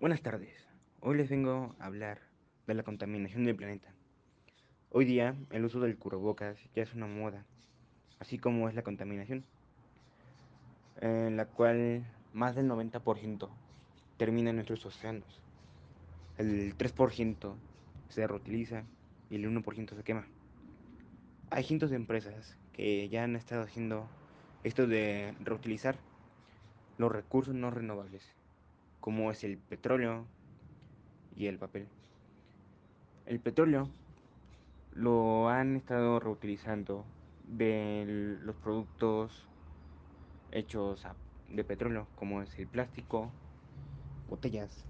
Buenas tardes. Hoy les vengo a hablar de la contaminación del planeta. Hoy día el uso del cubrebocas ya es una moda, así como es la contaminación, en la cual más del 90% termina en nuestros océanos. El 3% se reutiliza y el 1% se quema. Hay cientos de empresas que ya han estado haciendo esto de reutilizar los recursos no renovables, como es el petróleo y el papel. El petróleo lo han estado reutilizando de los productos hechos de petróleo, como es el plástico, botellas,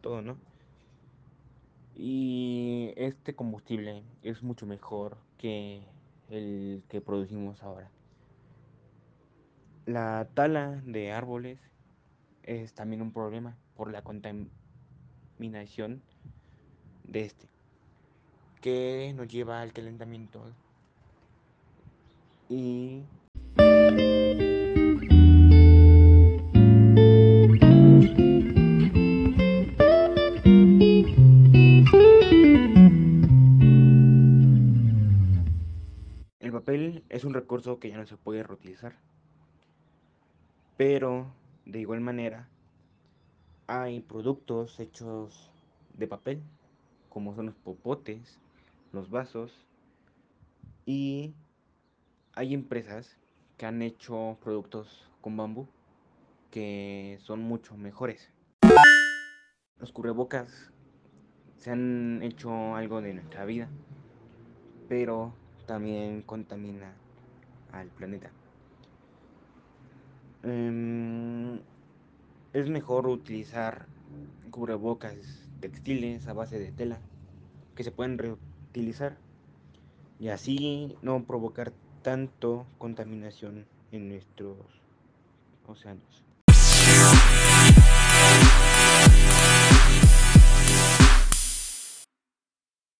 todo, ¿no? Y este combustible es mucho mejor que el que producimos ahora. La tala de árboles es también un problema por la contaminación de este, que nos lleva al calentamiento. Y El papel es un recurso que ya no se puede reutilizar, pero de igual manera hay productos hechos de papel, como son los popotes, los vasos, y hay empresas que han hecho productos con bambú que son mucho mejores. Los cubrebocas se han hecho algo de nuestra vida, pero también contamina al planeta. Em, es mejor utilizar cubrebocas textiles a base de tela que se pueden reutilizar y así no provocar tanto contaminación en nuestros océanos.